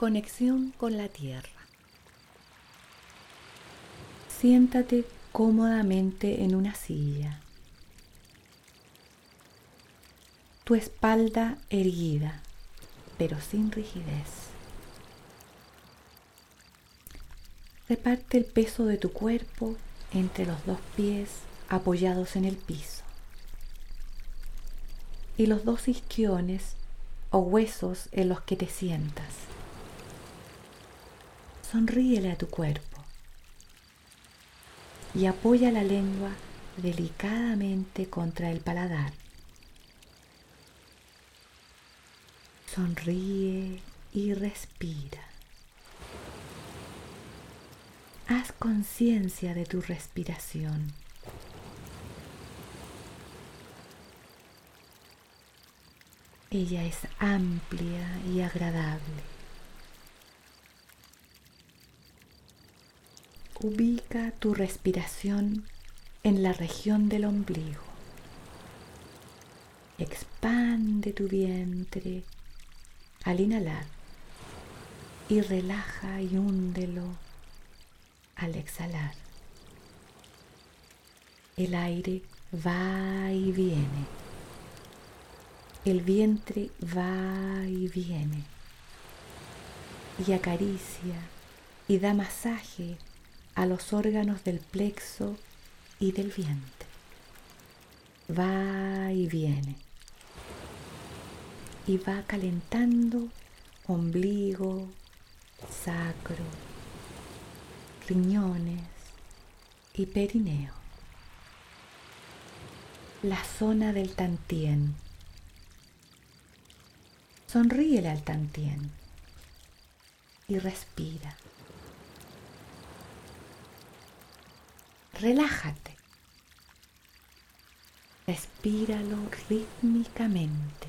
Conexión con la tierra. Siéntate cómodamente en una silla. Tu espalda erguida, pero sin rigidez. Reparte el peso de tu cuerpo entre los dos pies apoyados en el piso y los dos isquiones o huesos en los que te sientas. Sonríele a tu cuerpo y apoya la lengua delicadamente contra el paladar. Sonríe y respira. Haz conciencia de tu respiración. Ella es amplia y agradable. Ubica tu respiración en la región del ombligo. Expande tu vientre al inhalar y relaja y húndelo al exhalar. El aire va y viene. El vientre va y viene. Y acaricia y da masaje a los órganos del plexo y del vientre. Va y viene. Y va calentando ombligo, sacro, riñones y perineo. La zona del tantien. Sonríele al tantien y respira. Relájate. Respíralo rítmicamente,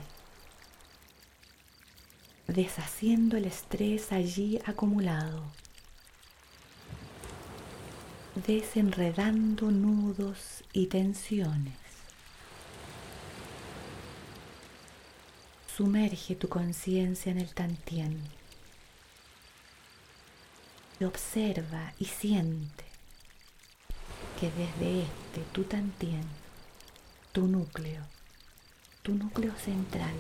deshaciendo el estrés allí acumulado, desenredando nudos y tensiones. Sumerge tu conciencia en el tantien observa y siente que desde este tu tantien, tu núcleo, tu núcleo central,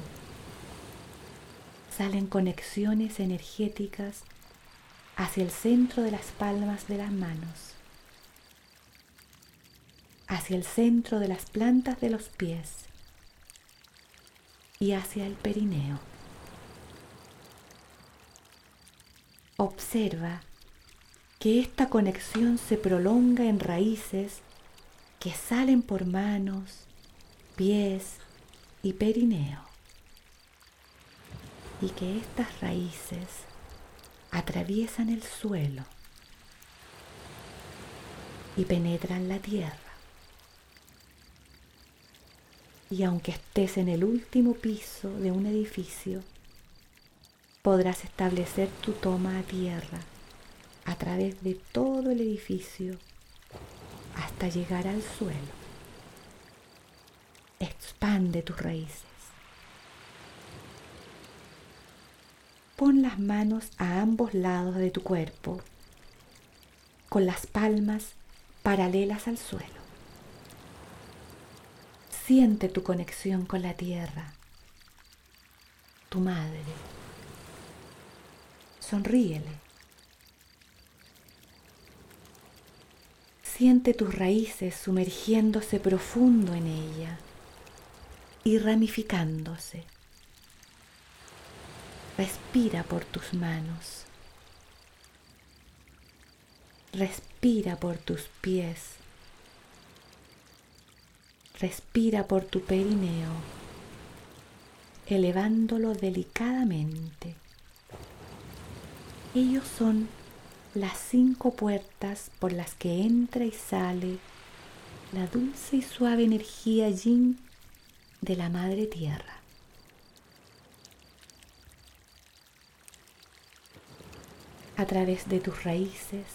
salen conexiones energéticas hacia el centro de las palmas de las manos, hacia el centro de las plantas de los pies y hacia el perineo. Observa que esta conexión se prolonga en raíces que salen por manos, pies y perineo. Y que estas raíces atraviesan el suelo y penetran la tierra. Y aunque estés en el último piso de un edificio, podrás establecer tu toma a tierra a través de todo el edificio hasta llegar al suelo. Expande tus raíces. Pon las manos a ambos lados de tu cuerpo con las palmas paralelas al suelo. Siente tu conexión con la tierra, tu madre. Sonríele Siente tus raíces sumergiéndose profundo en ella y ramificándose. Respira por tus manos. Respira por tus pies. Respira por tu perineo, elevándolo delicadamente. Ellos son las cinco puertas por las que entra y sale la dulce y suave energía yin de la Madre Tierra. A través de tus raíces,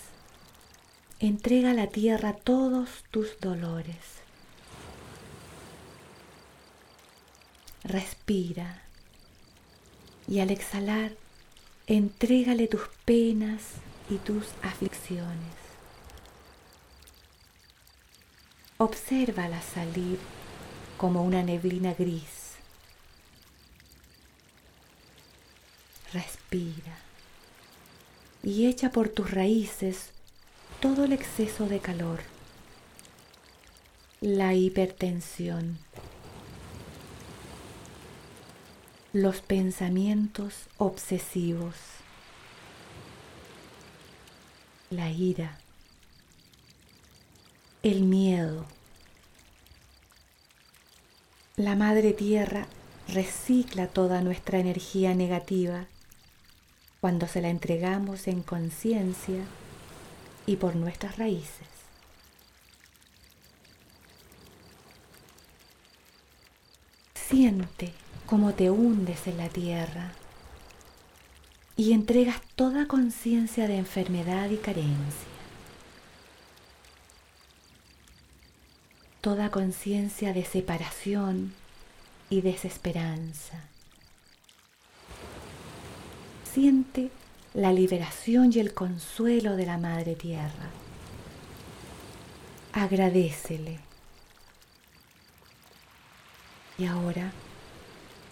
entrega a la tierra todos tus dolores. Respira y al exhalar, Entrégale tus penas y tus aflicciones. Obsérvala salir como una neblina gris. Respira y echa por tus raíces todo el exceso de calor, la hipertensión, los pensamientos obsesivos, la ira, el miedo. La Madre Tierra recicla toda nuestra energía negativa cuando se la entregamos en conciencia y por nuestras raíces. Siente cómo te hundes en la tierra y entregas toda conciencia de enfermedad y carencia. Toda conciencia de separación y desesperanza. Siente la liberación y el consuelo de la Madre Tierra. Agradecele. Y ahora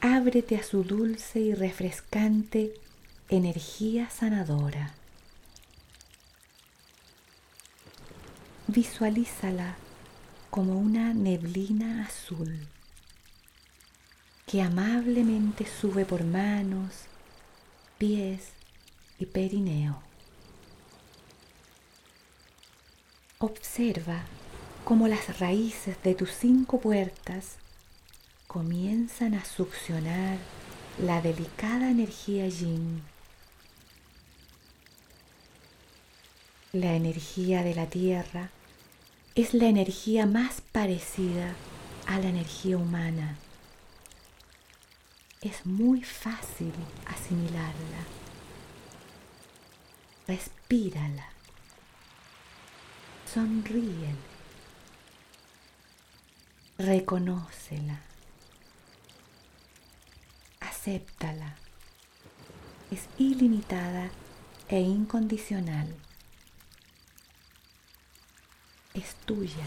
ábrete a su dulce y refrescante energía sanadora. Visualízala como una neblina azul que amablemente sube por manos, pies y perineo. Observa cómo las raíces de tus cinco puertas comienzan a succionar la delicada energía yin. La energía de la tierra es la energía más parecida a la energía humana. Es muy fácil asimilarla. Respírala. Sonríele. Reconócela acéptala. Es ilimitada e incondicional. Es tuya.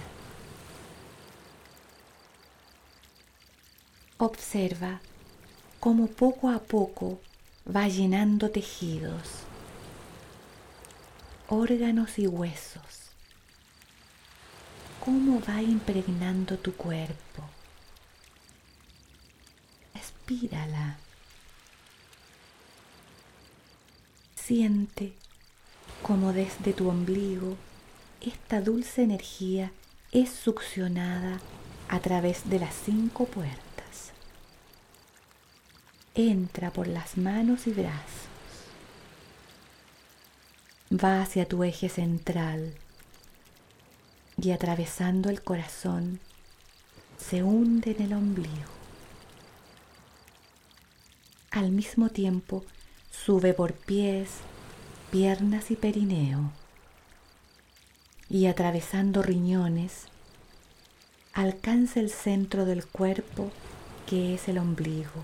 Observa cómo poco a poco va llenando tejidos, órganos y huesos. Cómo va impregnando tu cuerpo. Respírala. Siente como desde tu ombligo esta dulce energía es succionada a través de las cinco puertas. Entra por las manos y brazos. Va hacia tu eje central y atravesando el corazón se hunde en el ombligo. Al mismo tiempo Sube por pies, piernas y perineo y atravesando riñones, alcanza el centro del cuerpo que es el ombligo.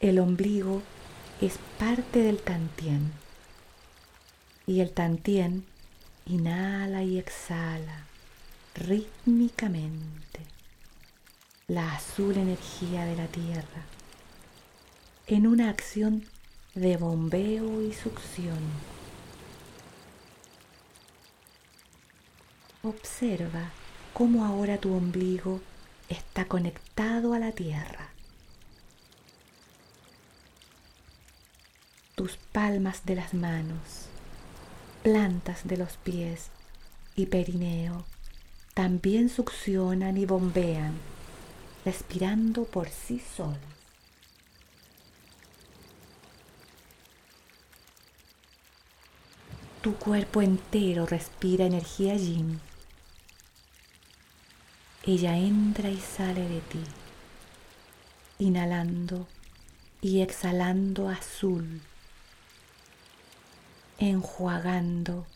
El ombligo es parte del tantien y el tantien inhala y exhala rítmicamente la azul energía de la tierra en una acción de bombeo y succión. Observa cómo ahora tu ombligo está conectado a la tierra. Tus palmas de las manos, plantas de los pies y perineo también succionan y bombean, respirando por sí solos. Tu cuerpo entero respira energía yin. Ella entra y sale de ti, inhalando y exhalando azul, enjuagando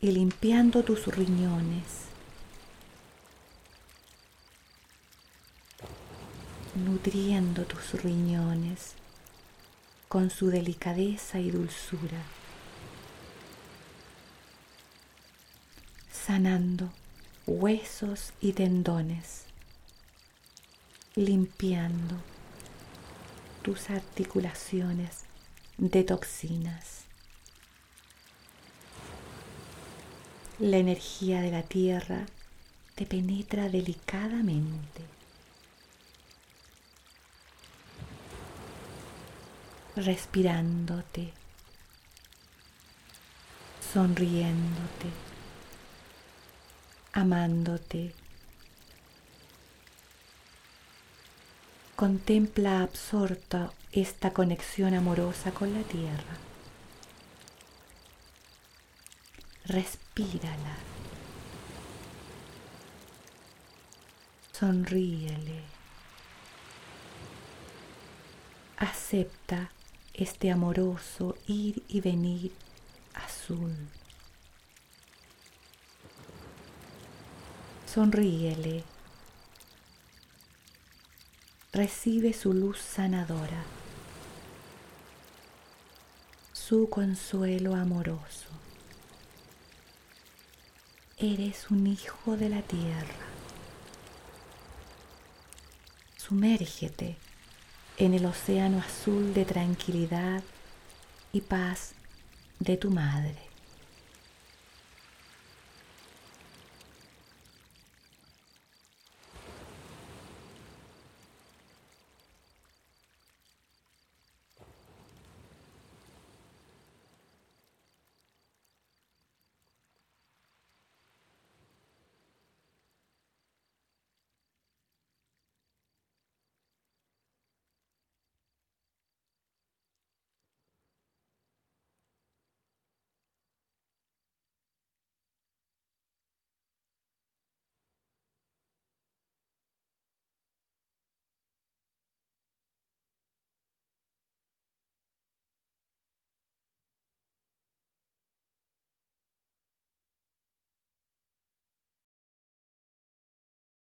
y limpiando tus riñones, nutriendo tus riñones con su delicadeza y dulzura, sanando huesos y tendones, limpiando tus articulaciones de toxinas. La energía de la tierra te penetra delicadamente. respirándote, sonriéndote, amándote. Contempla absorta esta conexión amorosa con la tierra. Respírala. Sonríele. Acepta este amoroso ir y venir azul. Sonríele. Recibe su luz sanadora, su consuelo amoroso. Eres un hijo de la tierra. Sumérgete en el océano azul de tranquilidad y paz de tu madre.